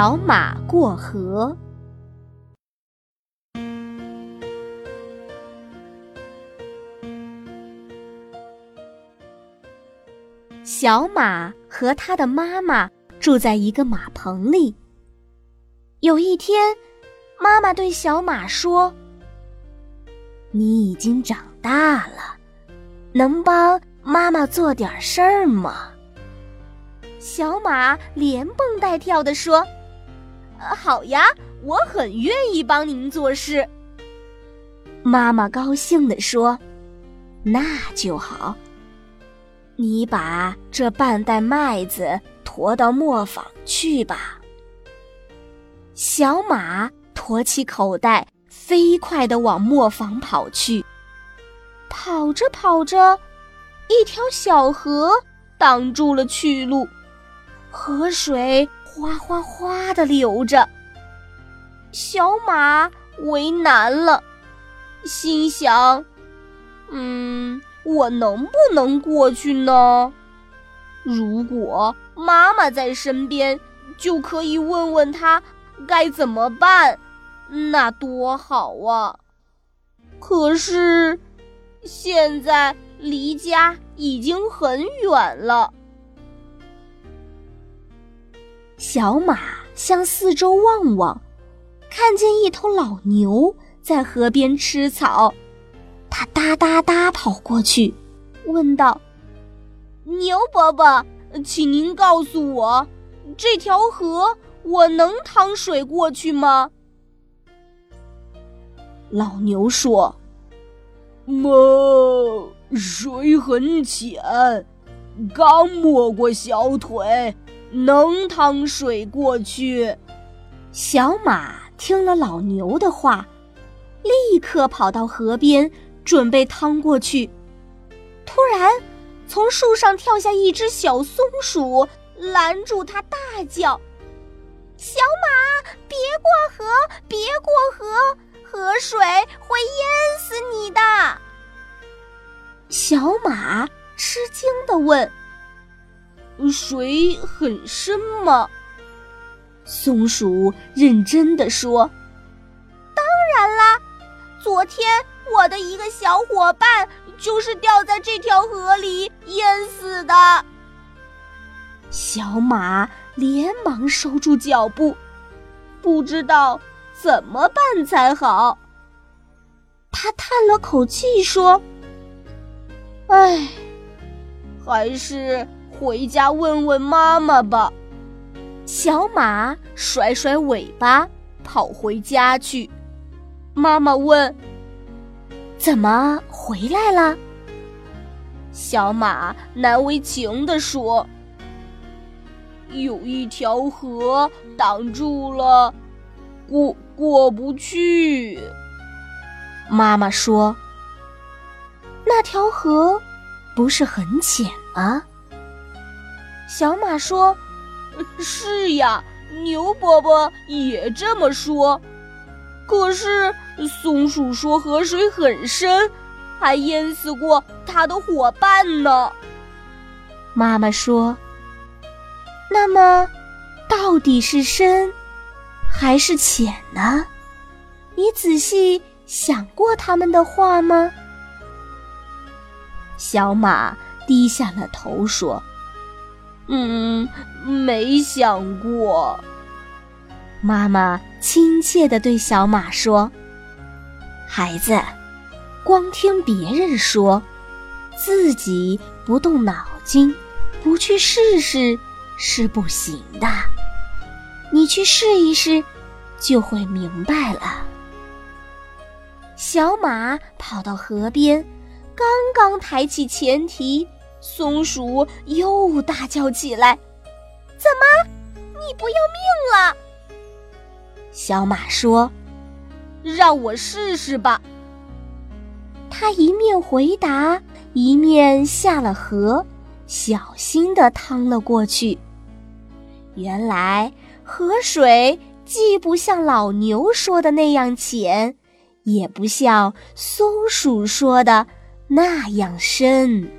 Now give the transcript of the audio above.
小马过河。小马和他的妈妈住在一个马棚里。有一天，妈妈对小马说：“你已经长大了，能帮妈妈做点事儿吗？”小马连蹦带跳地说：“好呀，我很愿意帮您做事。”妈妈高兴地说：“那就好。”你把这半袋麦子驮到磨坊去吧。小马驮起口袋，飞快地往磨坊跑去。跑着跑着，一条小河挡住了去路，河水哗哗哗地流着。小马为难了，心想：“嗯。”我能不能过去呢？如果妈妈在身边，就可以问问她该怎么办，那多好啊！可是现在离家已经很远了。小马向四周望望，看见一头老牛在河边吃草。它哒哒哒跑过去，问道：“牛伯伯，请您告诉我，这条河我能趟水过去吗？”老牛说：“么，水很浅，刚没过小腿，能趟水过去。”小马听了老牛的话，立刻跑到河边。准备趟过去，突然，从树上跳下一只小松鼠，拦住它，大叫：“小马，别过河，别过河，河水会淹死你的！”小马吃惊的问：“水很深吗？”松鼠认真的说：“当然啦，昨天。”我的一个小伙伴就是掉在这条河里淹死的。小马连忙收住脚步，不知道怎么办才好。他叹了口气说：“唉，还是回家问问妈妈吧。”小马甩甩尾巴跑回家去。妈妈问。怎么回来了？小马难为情地说：“有一条河挡住了，过过不去。”妈妈说：“那条河不是很浅吗？”小马说：“是呀，牛伯伯也这么说。可是。”松鼠说：“河水很深，还淹死过它的伙伴呢。”妈妈说：“那么，到底是深还是浅呢？你仔细想过他们的话吗？”小马低下了头说：“嗯，没想过。”妈妈亲切地对小马说。孩子，光听别人说，自己不动脑筋，不去试试是不行的。你去试一试，就会明白了。小马跑到河边，刚刚抬起前蹄，松鼠又大叫起来：“怎么，你不要命了？”小马说。让我试试吧。他一面回答，一面下了河，小心地趟了过去。原来河水既不像老牛说的那样浅，也不像松鼠说的那样深。